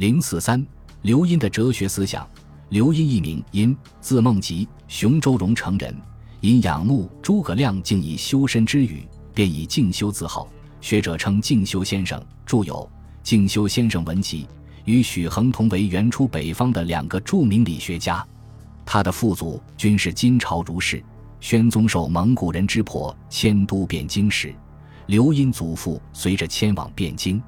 零四三，刘因的哲学思想。刘因一名，因字梦吉，雄州荣城人。因仰慕诸葛亮，竟以修身之语，便以静修自号。学者称静修先生，著有《静修先生文集》，与许衡同为原初北方的两个著名理学家。他的父祖均是金朝儒士。宣宗受蒙古人之迫迁都汴京时，刘因祖父随着迁往汴京。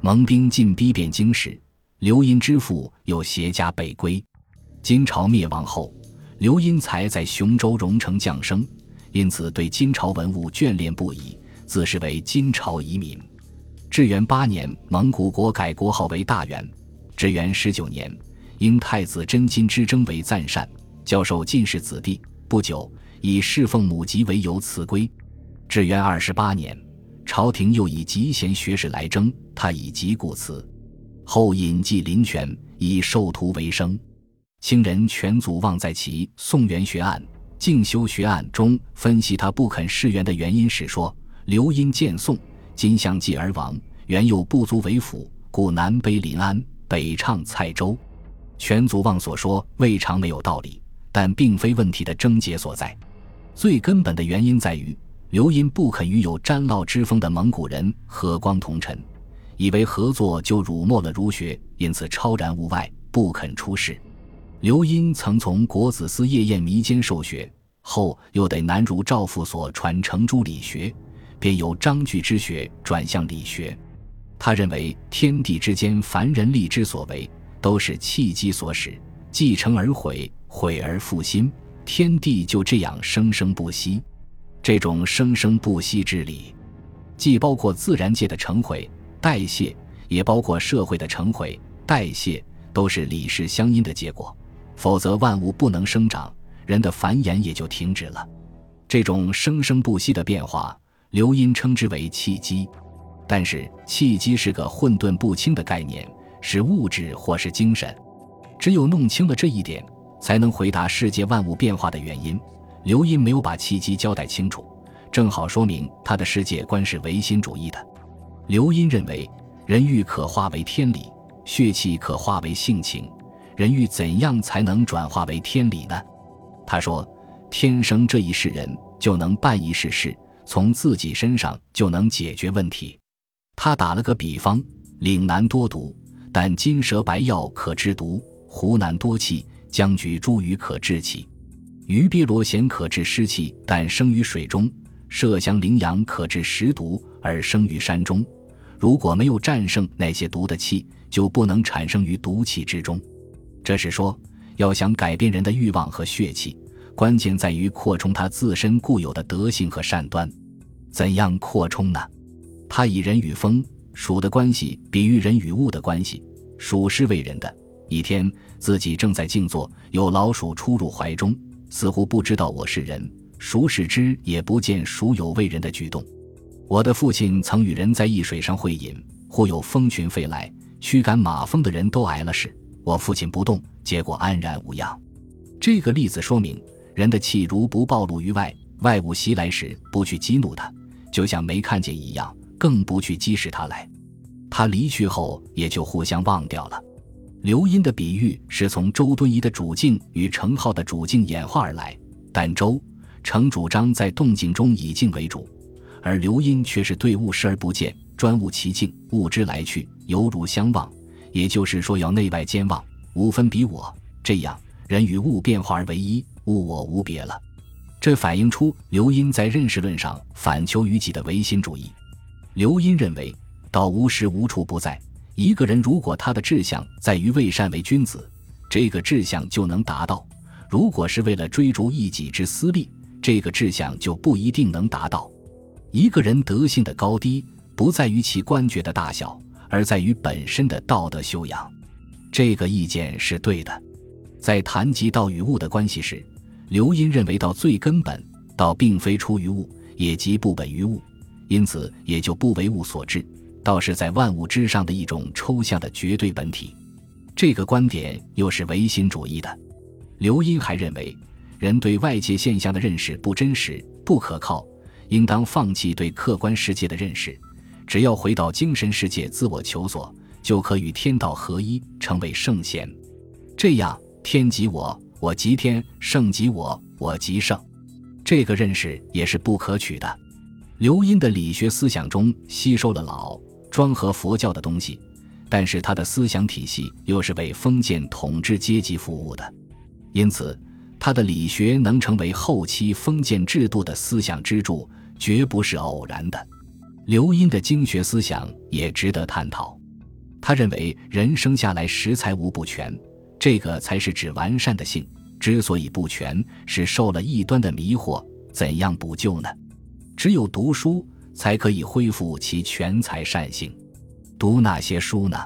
蒙兵进逼汴京时，刘因之父又携家北归。金朝灭亡后，刘因才在雄州荣城降生，因此对金朝文物眷恋不已，自视为金朝遗民。至元八年，蒙古国改国号为大元。至元十九年，因太子真金之争为赞善，教授进士子弟。不久，以侍奉母籍为由辞归。至元二十八年，朝廷又以极贤学士来征，他以疾故辞。后隐寄临泉，以授徒为生。清人全祖望在其《宋元学案》《静修学案》中分析他不肯释元的原因时说：“刘因见宋，今相继而亡，原又不足为辅，故南卑临安，北畅蔡州。”全祖望所说未尝没有道理，但并非问题的症结所在。最根本的原因在于，刘因不肯与有沾烙之风的蒙古人和光同尘，以为合作就辱没了儒学，因此超然物外，不肯出仕。刘因曾从国子司夜宴弥间受学，后又得南儒赵父所传程朱理学，便由章句之学转向理学。他认为天地之间凡人力之所为，都是契机所使，既成而毁，毁而复兴，天地就这样生生不息。这种生生不息之理，既包括自然界的成毁代谢，也包括社会的成毁代谢，都是理事相因的结果。否则，万物不能生长，人的繁衍也就停止了。这种生生不息的变化，刘因称之为契机。但是，契机是个混沌不清的概念，是物质或是精神。只有弄清了这一点，才能回答世界万物变化的原因。刘因没有把契机交代清楚，正好说明他的世界观是唯心主义的。刘因认为，人欲可化为天理，血气可化为性情。人欲怎样才能转化为天理呢？他说：“天生这一世人就能办一世事，从自己身上就能解决问题。”他打了个比方：岭南多毒，但金蛇白药可治毒；湖南多气，江菊茱萸可治气；鱼鳖螺咸可治湿气，但生于水中；麝香羚羊可治食毒，而生于山中。如果没有战胜那些毒的气，就不能产生于毒气之中。这是说，要想改变人的欲望和血气，关键在于扩充他自身固有的德性和善端。怎样扩充呢？他以人与风、鼠的关系比喻人与物的关系。鼠是为人的。一天，自己正在静坐，有老鼠出入怀中，似乎不知道我是人。鼠使之，也不见鼠有为人的举动。我的父亲曾与人在易水上会饮，忽有蜂群飞来，驱赶马蜂的人都挨了事。我父亲不动，结果安然无恙。这个例子说明，人的气如不暴露于外，外物袭来时不去激怒他，就像没看见一样，更不去激使他来。他离去后，也就互相忘掉了。刘因的比喻是从周敦颐的主境与程颢的主境演化而来，但周程主张在动静中以静为主，而刘因却是对物视而不见，专务其境，物之来去犹如相忘。也就是说，要内外兼忘，无分彼我，这样人与物变化而为一，物我无别了。这反映出刘因在认识论上反求于己的唯心主义。刘因认为，道无时无处不在。一个人如果他的志向在于为善为君子，这个志向就能达到；如果是为了追逐一己之私利，这个志向就不一定能达到。一个人德性的高低，不在于其官爵的大小。而在于本身的道德修养，这个意见是对的。在谈及道与物的关系时，刘因认为道最根本，道并非出于物，也即不本于物，因此也就不为物所致。道是在万物之上的一种抽象的绝对本体。这个观点又是唯心主义的。刘因还认为，人对外界现象的认识不真实、不可靠，应当放弃对客观世界的认识。只要回到精神世界自我求索，就可与天道合一，成为圣贤。这样，天即我，我即天；圣即我，我即圣。这个认识也是不可取的。刘因的理学思想中吸收了老庄和佛教的东西，但是他的思想体系又是为封建统治阶级服务的，因此他的理学能成为后期封建制度的思想支柱，绝不是偶然的。刘因的经学思想也值得探讨。他认为人生下来时才无不全，这个才是指完善的性。之所以不全，是受了异端的迷惑。怎样补救呢？只有读书才可以恢复其全才善性。读哪些书呢？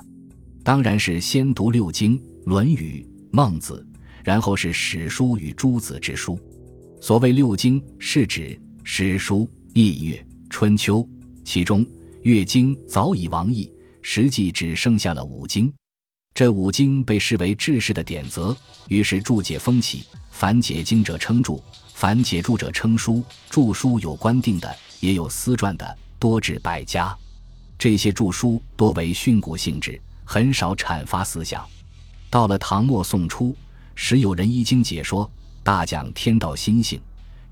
当然是先读六经《论语》《孟子》，然后是史书与诸子之书。所谓六经，是指史书、易乐、春秋，其中《乐经》早已亡佚，实际只剩下了五经。这五经被视为治世的典则，于是注解风起。凡解经者称注，凡解注者称书。注书有官定的，也有私撰的，多至百家。这些注书多为训诂性质，很少阐发思想。到了唐末宋初，时有人依经解说，大讲天道心性，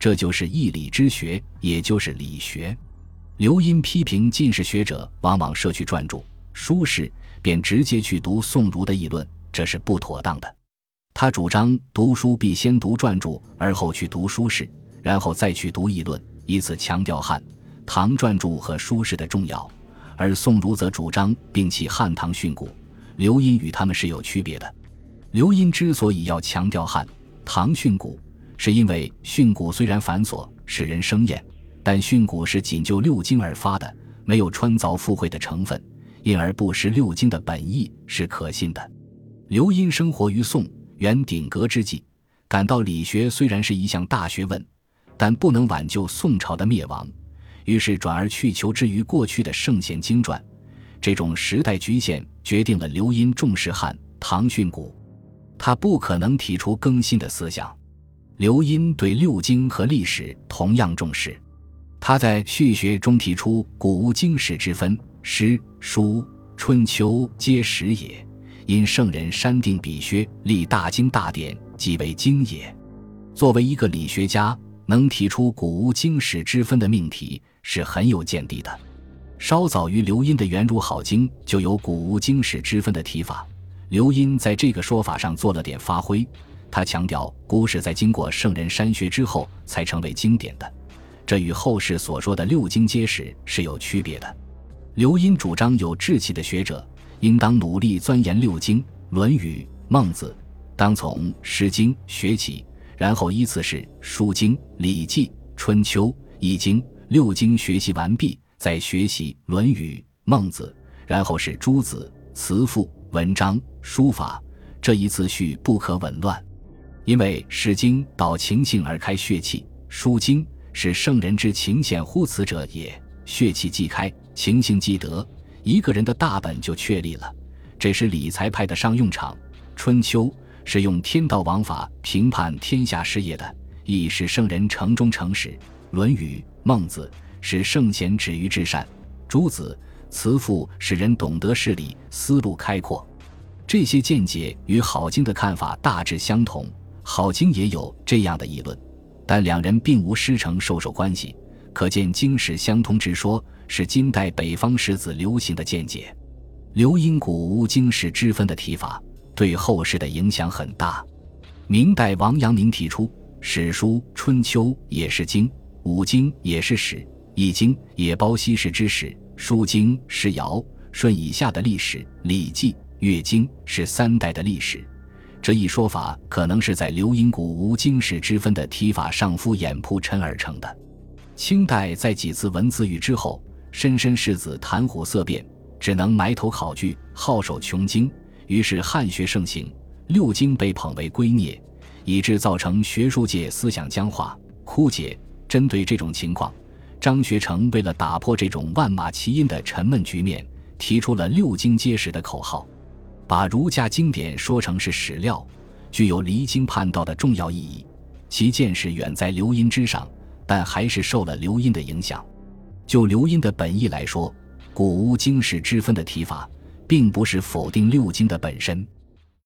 这就是义理之学，也就是理学。刘因批评进士学者往往摄去传注、书释。便直接去读宋儒的议论，这是不妥当的。他主张读书必先读传注，而后去读书释，然后再去读议论，以此强调汉唐传注和书释的重要。而宋儒则主张摒弃汉唐训诂。刘因与他们是有区别的。刘因之所以要强调汉唐训诂，是因为训诂虽然繁琐，使人生厌，但训诂是仅就六经而发的，没有穿凿附会的成分。因而不识六经的本意是可信的。刘因生活于宋元鼎革之际，感到理学虽然是一项大学问，但不能挽救宋朝的灭亡，于是转而去求之于过去的圣贤经传。这种时代局限决定了刘因重视汉唐训诂，他不可能提出更新的思想。刘因对六经和历史同样重视，他在序学中提出古无经史之分。诗、书、春秋皆史也，因圣人删定笔削，立大经大典，即为经也。作为一个理学家，能提出古无经史之分的命题，是很有见地的。稍早于刘因的《元儒好经》就有古无经史之分的提法，刘因在这个说法上做了点发挥。他强调，古史在经过圣人删削之后才成为经典的，这与后世所说的六经皆史是有区别的。刘因主张，有志气的学者应当努力钻研六经《论语》《孟子》，当从《诗经》学起，然后依次是《书经》《礼记》《春秋》《易经》六经学习完毕，再学习《论语》《孟子》，然后是诸子、辞赋、文章、书法，这一次序不可紊乱，因为《诗经》导情性而开血气，《书经》是圣人之情显乎此者也，血气既开。情性既得，一个人的大本就确立了，这是理财派的上用场。春秋是用天道王法评判天下事业的，亦是圣人诚中诚实。论语、孟子是圣贤止于至善。诸子、辞赋使人懂得事理，思路开阔。这些见解与郝经的看法大致相同。郝经也有这样的议论，但两人并无师承授受关系，可见经史相通之说。是金代北方士子流行的见解，刘因古无经史之分的提法，对后世的影响很大。明代王阳明提出，史书、春秋也是经，五经也是史，易经也包西世之史，书经是尧舜以下的历史，礼记、乐经是三代的历史。这一说法可能是在刘因古无经史之分的提法上敷衍铺陈而成的。清代在几次文字狱之后。莘莘士子谈虎色变，只能埋头考据，好守穷经。于是汉学盛行，六经被捧为圭臬，以致造成学术界思想僵化枯竭。针对这种情况，张学成为了打破这种万马齐喑的沉闷局面，提出了“六经皆史”的口号，把儒家经典说成是史料，具有离经叛道的重要意义。其见识远在刘因之上，但还是受了刘因的影响。就刘因的本意来说，古无经史之分的提法，并不是否定六经的本身。